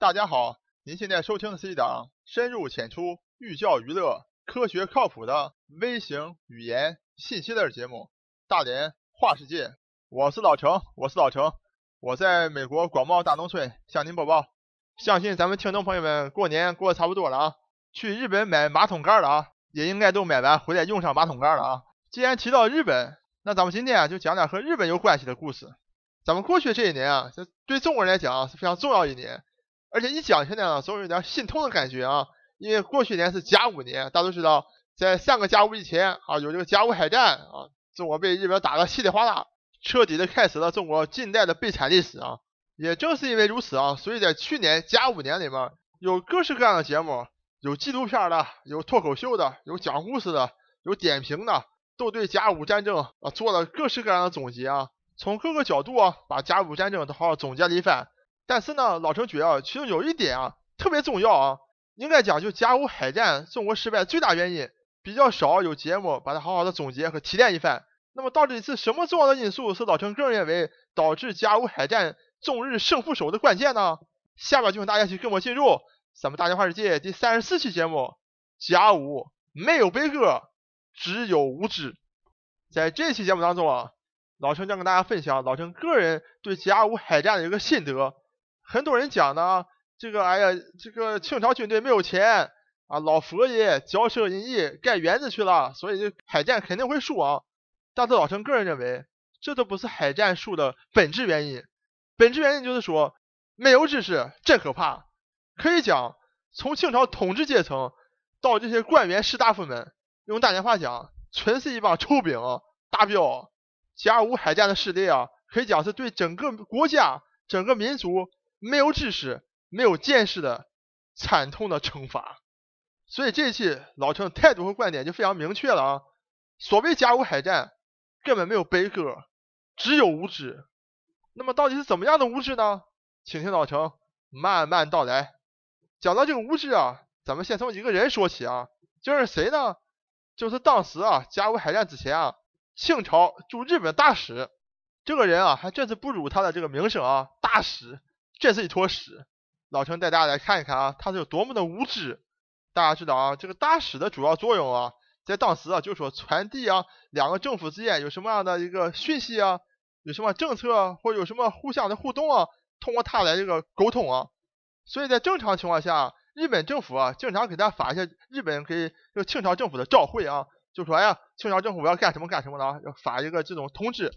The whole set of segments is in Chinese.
大家好，您现在收听的是一档深入浅出、寓教于乐、科学靠谱的微型语言信息类节目《大连话世界》。我是老程，我是老程，我在美国广袤大农村向您播报。相信咱们听众朋友们过年过得差不多了啊，去日本买马桶盖了啊，也应该都买完回来用上马桶盖了啊。既然提到日本，那咱们今天啊就讲点和日本有关系的故事。咱们过去这一年啊，这对中国人来讲啊是非常重要一年，而且一讲起来呢，总有点心痛的感觉啊。因为过去年是甲午年，大家都知道，在上个甲午以前啊，有这个甲午海战啊，中国被日本打得稀里哗啦，彻底的开始了中国近代的悲惨历史啊。也正是因为如此啊，所以在去年甲午年里面，有各式各样的节目，有纪录片的，有脱口秀的，有讲故事的，有点评的，都对甲午战争啊做了各式各样的总结啊，从各个角度啊把甲午战争都好好总结了一番。但是呢，老程觉得其中有一点啊特别重要啊，应该讲就甲午海战中国失败最大原因比较少有节目把它好好的总结和提炼一番。那么到底是什么重要的因素，是老程个人认为导致甲午海战？中日胜负手的关键呢？下面就请大家去跟我进入咱们大连话世界第三十四期节目。甲午没有悲歌，只有无知。在这期节目当中啊，老陈将跟大家分享老陈个人对甲午海战的一个心得。很多人讲呢，这个哎呀，这个清朝军队没有钱啊，老佛爷骄奢淫逸盖园子去了，所以这海战肯定会输啊。但是老陈个人认为，这都不是海战输的本质原因。本质原因就是说，没有知识真可怕。可以讲，从清朝统治阶层到这些官员士大夫们，用大连话讲，纯是一帮臭兵。大彪甲午海战的失利啊，可以讲是对整个国家、整个民族没有知识、没有见识的惨痛的惩罚。所以这一期老陈态度和观点就非常明确了啊。所谓甲午海战，根本没有悲歌，只有无知。那么到底是怎么样的无知呢？请听老程慢慢道来。讲到这个无知啊，咱们先从一个人说起啊，就是谁呢？就是当时啊甲午海战之前啊，清朝驻日本大使。这个人啊，还真是不辱他的这个名声啊，大使这是一坨屎。老程带大家来看一看啊，他是有多么的无知。大家知道啊，这个大使的主要作用啊，在当时啊，就是说传递啊两个政府之间有什么样的一个讯息啊。有什么政策啊或者有什么互相的互动啊？通过他来这个沟通啊。所以在正常情况下，日本政府啊经常给他发一些日本给这个清朝政府的照会啊，就说哎呀，清朝政府要干什么干什么的，要发一个这种通知。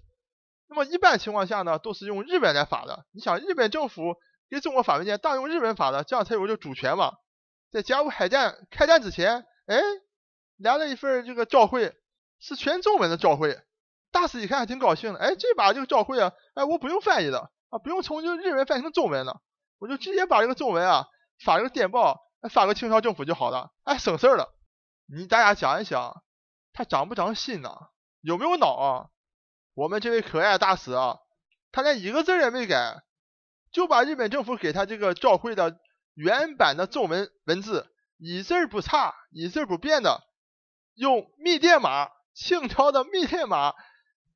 那么一般情况下呢，都是用日本来发的。你想，日本政府给中国发文件，当用日本发的，这样才有这主权嘛。在甲午海战开战之前，哎，来了一份这个照会，是全中文的照会。大使一看还挺高兴的，哎，这把这个照会啊，哎，我不用翻译的啊，不用从这个日文翻译成中文了，我就直接把这个中文啊发这个电报，发给清朝政府就好了，哎，省事儿了。你大家想一想，他长不长心呐？有没有脑啊？我们这位可爱的大使啊，他连一个字也没改，就把日本政府给他这个照会的原版的中文文字，一字不差，一字不变的，用密电码，清朝的密电码。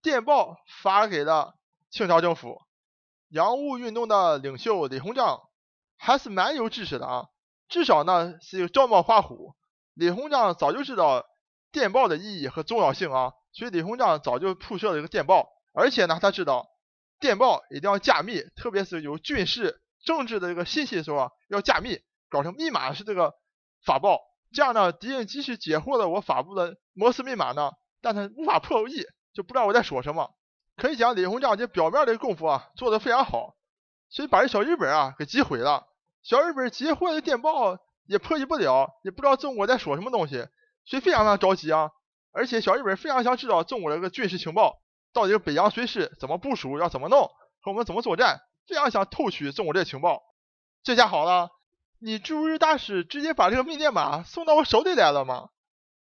电报发给了清朝政府，洋务运动的领袖李鸿章还是蛮有知识的啊，至少呢是一个照猫画虎。李鸿章早就知道电报的意义和重要性啊，所以李鸿章早就铺设了一个电报，而且呢他知道电报一定要加密，特别是有军事、政治的这个信息的时候啊要加密，搞成密码是这个发报，这样呢敌人即使截获了我发布的摩斯密码呢，但他无法破译。就不知道我在说什么，可以讲李鸿章这表面的功夫啊做的非常好，所以把这小日本啊给击毁了。小日本截获的电报也破译不了，也不知道中国在说什么东西，所以非常非常着急啊。而且小日本非常想知道中国这个军事情报，到底北洋水师怎么部署，要怎么弄，和我们怎么作战，非常想偷取中国这情报。这下好了，你驻日大使直接把这个密电码送到我手里来了吗？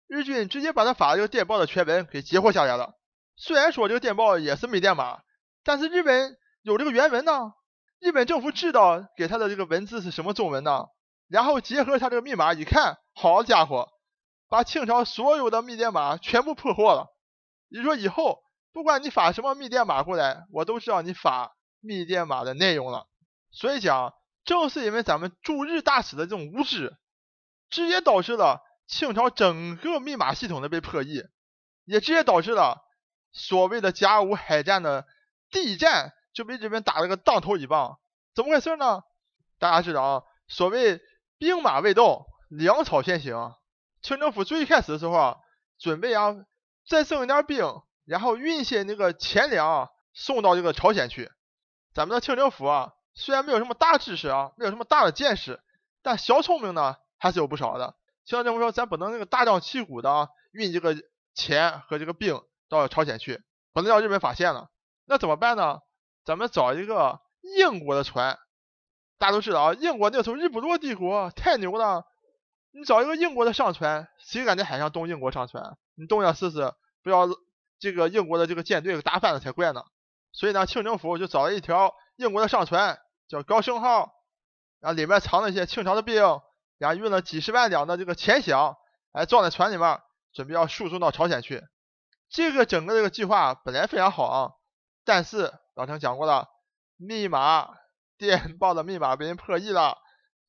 日军直接把他发这个电报的全文给截获下来了。虽然说这个电报也是密电码，但是日本有这个原文呢。日本政府知道给他的这个文字是什么中文呢？然后结合他这个密码一看，好家伙，把清朝所有的密电码全部破获了。也就是说，以后不管你发什么密电码过来，我都知道你发密电码的内容了。所以讲，正是因为咱们驻日大使的这种无知，直接导致了清朝整个密码系统的被破译，也直接导致了所谓的甲午海战的第一战就被日本打了个当头一棒。怎么回事呢？大家知道啊，所谓兵马未动，粮草先行。清政府最开始的时候啊，准备啊再剩一点兵，然后运些那个钱粮啊送到这个朝鲜去。咱们的清政府啊。虽然没有什么大知识啊，没有什么大的见识，但小聪明呢还是有不少的。清政府说，咱不能那个大张旗鼓的啊运这个钱和这个兵到朝鲜去，不能让日本发现了。那怎么办呢？咱们找一个英国的船。大家都知道啊，英国那时候日不落帝国太牛了。你找一个英国的上船，谁敢在海上动英国上船？你动下试试，不要这个英国的这个舰队打翻了才怪呢。所以呢，清政府就找了一条。英国的上船叫高升号，然后里面藏了一些清朝的兵，然后运了几十万两的这个钱饷，哎，装在船里面，准备要输送到朝鲜去。这个整个这个计划本来非常好啊，但是老陈讲过了，密码电报的密码被人破译了，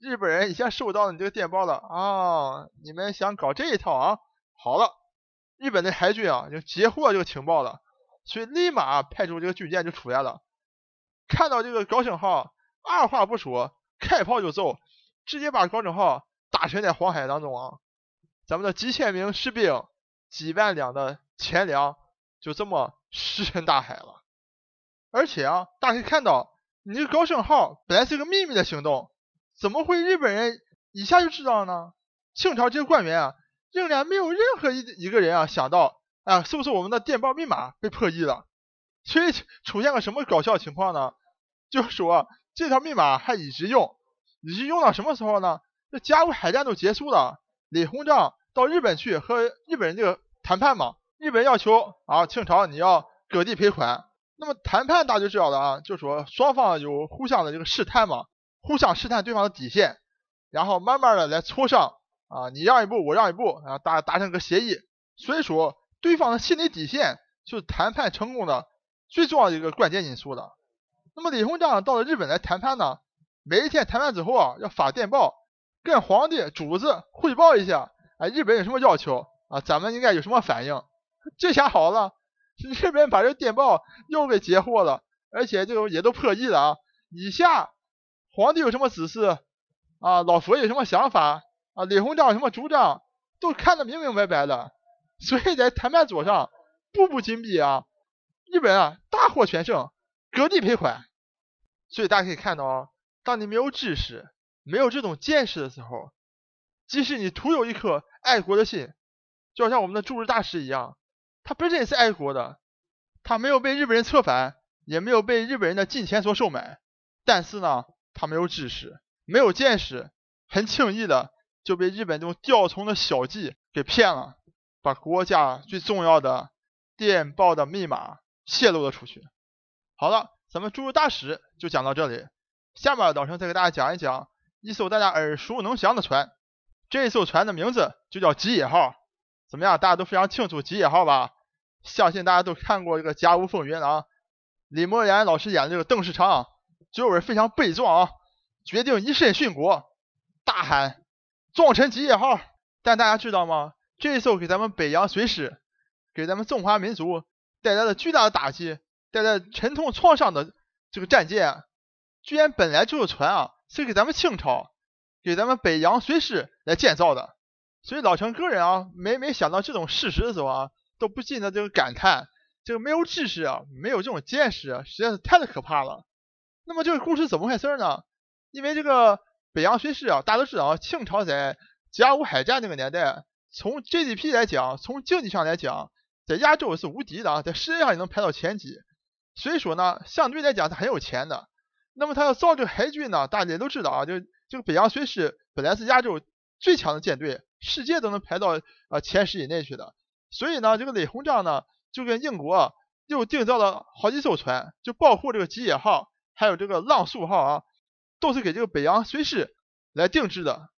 日本人已经收到了你这个电报了啊，你们想搞这一套啊？好了，日本的海军啊，就截获这个情报了，所以立马派出这个军舰就出来了。看到这个高升号，二话不说，开炮就揍，直接把高升号打沉在黄海当中啊！咱们的几千名士兵、几万两的钱粮就这么石沉大海了。而且啊，大家可以看到，你这个高升号本来是个秘密的行动，怎么会日本人一下就知道呢？清朝这些官员啊，仍然没有任何一一个人啊想到，啊，是不是我们的电报密码被破译了？所以出现个什么搞笑情况呢？就是说，这条密码还一直用，一直用到什么时候呢？这甲午海战都结束了，李鸿章到日本去和日本人这个谈判嘛。日本要求啊，清朝你要割地赔款。那么谈判大家知道的啊，就说双方有互相的这个试探嘛，互相试探对方的底线，然后慢慢的来磋商啊，你让一步我让一步，然后达达成个协议。所以说，对方的心理底线就是谈判成功的最重要的一个关键因素了。那么李鸿章到了日本来谈判呢，每一天谈判之后啊，要发电报跟皇帝主子汇报一下，哎，日本有什么要求啊？咱们应该有什么反应？这下好了，日本把这电报又给截获了，而且就也都破译了啊。以下皇帝有什么指示啊？老佛有什么想法啊？李鸿章有什么主张，都看得明明白白的。所以在谈判桌上步步紧逼啊，日本啊大获全胜。割地赔款，所以大家可以看到啊，当你没有知识、没有这种见识的时候，即使你徒有一颗爱国的心，就好像我们的驻日大使一样，他本身也是爱国的，他没有被日本人策反，也没有被日本人的金钱所收买，但是呢，他没有知识、没有见识，很轻易的就被日本这种吊虫的小计给骗了，把国家最重要的电报的密码泄露了出去。好了，咱们驻日大使就讲到这里。下面老陈再给大家讲一讲一艘大家耳熟能详的船。这艘船的名字就叫吉野号。怎么样，大家都非常清楚吉野号吧？相信大家都看过这个《甲午风云》啊，李默言老师演的这个邓世昌，啊最后非常悲壮啊，决定以身殉国，大喊“壮臣吉野号”。但大家知道吗？这一艘给咱们北洋水师，给咱们中华民族带来了巨大的打击。带来沉痛创伤的这个战舰，居然本来这艘船啊是给咱们清朝、给咱们北洋水师来建造的，所以老陈个人啊，每每想到这种事实的时候啊，都不禁的这个感叹，这个没有知识啊，没有这种见识啊，实在是太可怕了。那么这个故事怎么回事呢？因为这个北洋水师啊，大家都知道，清朝在甲午海战那个年代，从 GDP 来讲，从经济上来讲，在亚洲是无敌的，在世界上也能排到前几。所以说呢，相对来讲是很有钱的。那么他要造这个海军呢，大家也都知道啊，就这个北洋水师本来是亚洲最强的舰队，世界都能排到啊前十以内去的。所以呢，这个李鸿章呢就跟英国又订造了好几艘船，就包括这个吉野号，还有这个浪速号啊，都是给这个北洋水师来定制的。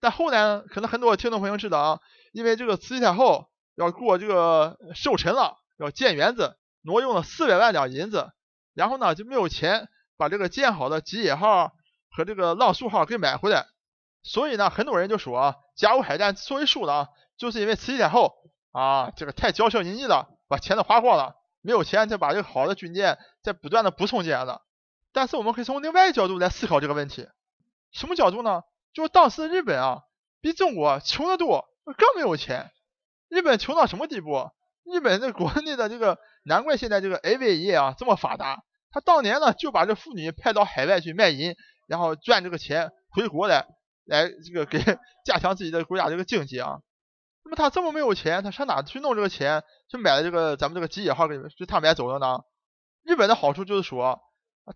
但后来呢，可能很多听众朋友知道啊，因为这个慈禧太后要过这个寿辰了，要建园子。挪用了四百万两银子，然后呢就没有钱把这个建好的吉野号和这个浪速号给买回来。所以呢，很多人就说啊，甲午海战之所以输了，就是因为慈禧太后啊，这个太骄奢淫逸了，把钱都花光了，没有钱再把这个好的军舰再不断的补充进来了。但是我们可以从另外一个角度来思考这个问题，什么角度呢？就是当时的日本啊，比中国穷得多，更没有钱。日本穷到什么地步？日本的国内的这个，难怪现在这个 AV 业啊这么发达。他当年呢就把这妇女派到海外去卖淫，然后赚这个钱回国来。来这个给 加强自己的国家这个经济啊，那么他这么没有钱，他上哪去弄这个钱去买了这个咱们这个吉野号给就他买走了呢？日本的好处就是说，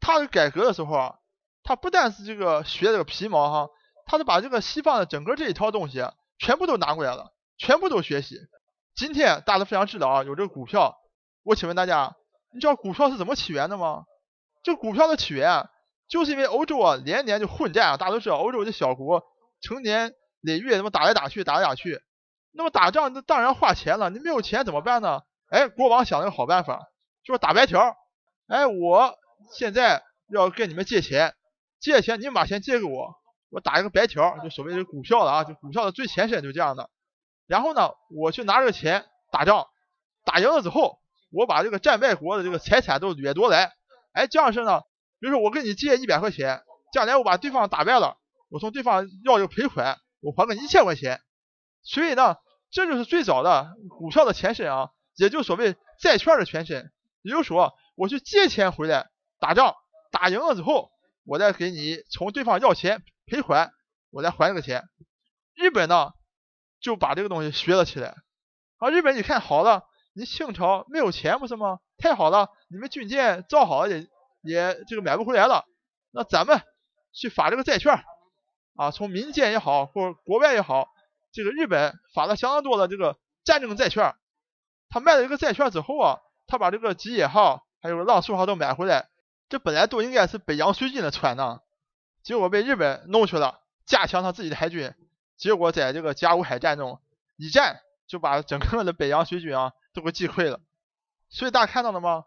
他改革的时候啊，他不但是这个学这个皮毛哈，他是把这个西方的整个这一套东西全部都拿过来了，全部都学习。今天大家非常知道啊，有这个股票，我请问大家，你知道股票是怎么起源的吗？这股票的起源。就是因为欧洲啊，连年就混战啊，大家都知道，欧洲这小国成年累月他妈打来打去，打来打去，那么打仗那当然花钱了，你没有钱怎么办呢？哎，国王想了个好办法，就是打白条。哎，我现在要跟你们借钱，借钱你们把钱借给我，我打一个白条，就所谓的股票了啊，就股票的最前身就这样的。然后呢，我去拿这个钱打仗，打赢了之后，我把这个战败国的这个财产都掠夺来，哎，这样式呢。比如说我跟你借一百块钱，将来我把对方打败了，我从对方要这个赔款，我还给你一千块钱。所以呢，这就是最早的股票的前身啊，也就所谓债券的前身。也就是说，我去借钱回来打仗，打赢了之后，我再给你从对方要钱赔款，我再还这个钱。日本呢就把这个东西学了起来。啊，日本一看好了，你清朝没有钱不是吗？太好了，你们军舰造好了也。也这个买不回来了，那咱们去发这个债券啊，从民间也好，或者国外也好，这个日本发了相当多的这个战争债券，他卖了一个债券之后啊，他把这个吉野号还有浪速号都买回来，这本来都应该是北洋水军的船呢，结果被日本弄去了，加强他自己的海军，结果在这个甲午海战中一战就把整个的北洋水军啊都给击溃了，所以大家看到了吗？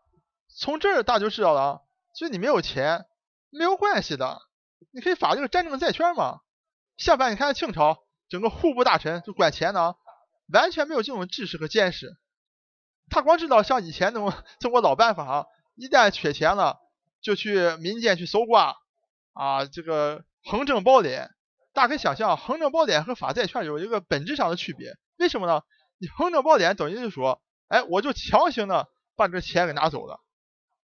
从这儿大家就知道了啊。所以你没有钱没有关系的，你可以发这个战争债券嘛。相反，你看清朝整个户部大臣就管钱呢，完全没有这种知识和见识，他光知道像以前那种中国老办法啊，一旦缺钱了就去民间去搜刮啊，这个横征暴敛。大家可以想象，横征暴敛和发债券有一个本质上的区别，为什么呢？你横征暴敛等于就是说，哎，我就强行的把这钱给拿走了。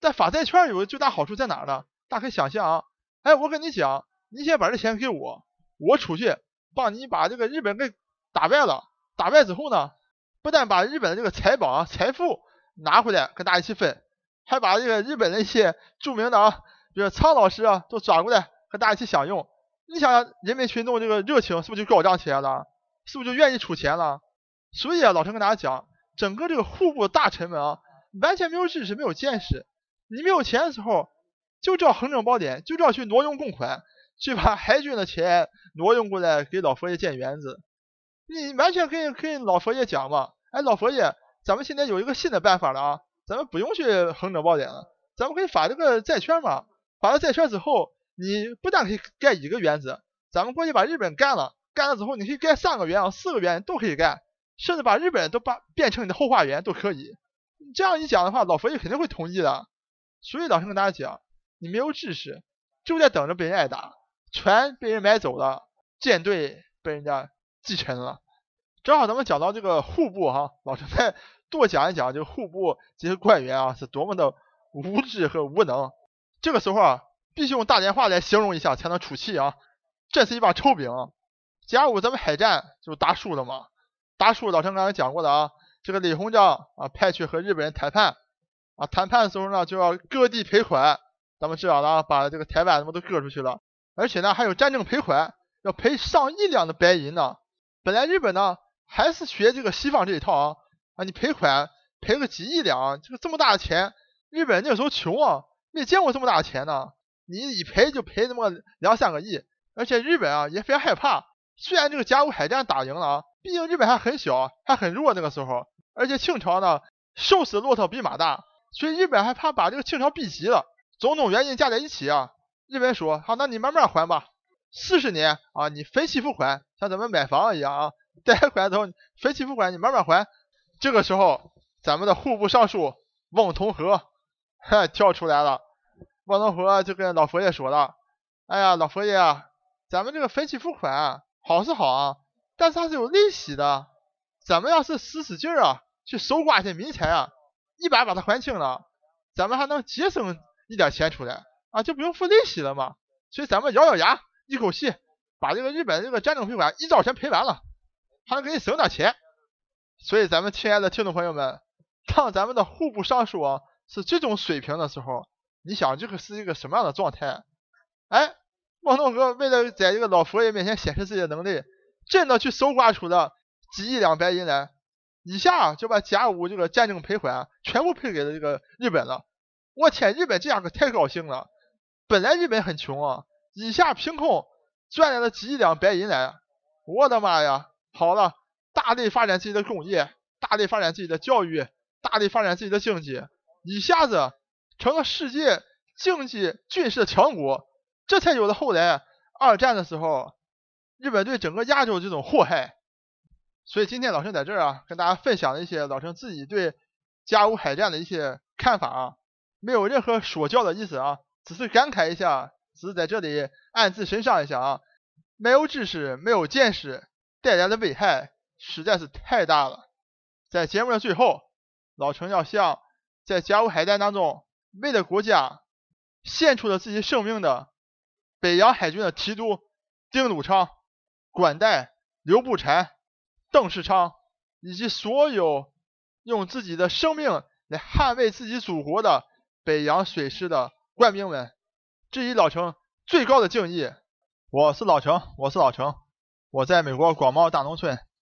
但发债券有个最大好处在哪呢？大家可以想象啊，哎，我跟你讲，你先把这钱给我，我出去帮你把这个日本给打败了。打败之后呢，不但把日本的这个财宝啊、财富拿回来跟大家一起分，还把这个日本的一些著名的啊，比如苍老师啊，都抓过来和大家一起享用。你想想，人民群众这个热情是不是就高涨起来了？是不是就愿意出钱了？所以啊，老陈跟大家讲，整个这个户部大臣们啊，完全没有知识，没有见识。你没有钱的时候，就知道横征暴敛，就知道去挪用公款，去把海军的钱挪用过来给老佛爷建园子。你完全可以跟老佛爷讲嘛，哎，老佛爷，咱们现在有一个新的办法了啊，咱们不用去横征暴敛了，咱们可以发这个债券嘛。发了债券之后，你不但可以盖一个园子，咱们过去把日本干了，干了之后你可以盖三个园啊，四个园都可以盖，甚至把日本都把变成你的后花园都可以。这样一讲的话，老佛爷肯定会同意的。所以老师跟大家讲，你没有知识，就在等着被人挨打，船被人买走了，舰队被人家继承了。正好咱们讲到这个户部哈，老师在多讲一讲，这个户部这些官员啊，是多么的无知和无能。这个时候啊，必须用大连话来形容一下才能出气啊。这是一把臭兵。甲午咱们海战就打输了嘛，打输了老陈刚才讲过的啊，这个李鸿章啊派去和日本人谈判。啊，谈判的时候呢，就要割地赔款，咱们知道了啊，把这个台湾什么都割出去了，而且呢，还有战争赔款，要赔上亿两的白银呢。本来日本呢还是学这个西方这一套啊，啊，你赔款赔个几亿两，这个这么大的钱，日本那个时候穷啊，没见过这么大的钱呢。你一赔就赔那么两三个亿，而且日本啊也非常害怕。虽然这个甲午海战打赢了啊，毕竟日本还很小，还很弱那个时候，而且清朝呢瘦死骆驼比马大。所以日本还怕把这个清朝逼急了，种种原因加在一起啊，日本说好，那你慢慢还吧，四十年啊，你分期付款，像咱们买房一样啊，贷款之后分期付款，你慢慢还。这个时候，咱们的户部尚书翁同龢哈跳出来了，翁同龢就跟老佛爷说了：“哎呀，老佛爷啊，咱们这个分期付款好是好啊，但是它是有利息的，咱们要是使使劲啊，去搜刮一些民财啊，一把把它还清了，咱们还能节省一点钱出来。”啊，就不用付利息了嘛，所以咱们咬咬牙，一口气把这个日本这个战争赔款一兆全赔完了，还能给你省点钱。所以咱们亲爱的听众朋友们，当咱们的户部尚书啊是这种水平的时候，你想这个是一个什么样的状态？哎，汪东哥为了在这个老佛爷面前显示自己的能力，真的去搜刮出了几亿两白银来，一下就把甲午这个战争赔款全部赔给了这个日本了。我天，日本这样可太高兴了。本来日本很穷啊，一下凭空赚来了几亿两白银来，我的妈呀！好了，大力发展自己的工业，大力发展自己的教育，大力发展自己的经济，一下子成了世界经济军事强国，这才有了后来二战的时候日本对整个亚洲这种祸害。所以今天老陈在这儿啊，跟大家分享了一些老陈自己对甲午海战的一些看法啊，没有任何说教的意思啊。只是感慨一下，只是在这里暗自神伤一下啊！没有知识、没有见识带来的危害实在是太大了。在节目的最后，老陈要向在甲午海战当中为了国家献出了自己生命的北洋海军的提督丁汝昌、管带刘步蟾、邓世昌以及所有用自己的生命来捍卫自己祖国的北洋水师的。官兵们，致以老程最高的敬意。我是老程，我是老程，我在美国广袤大农村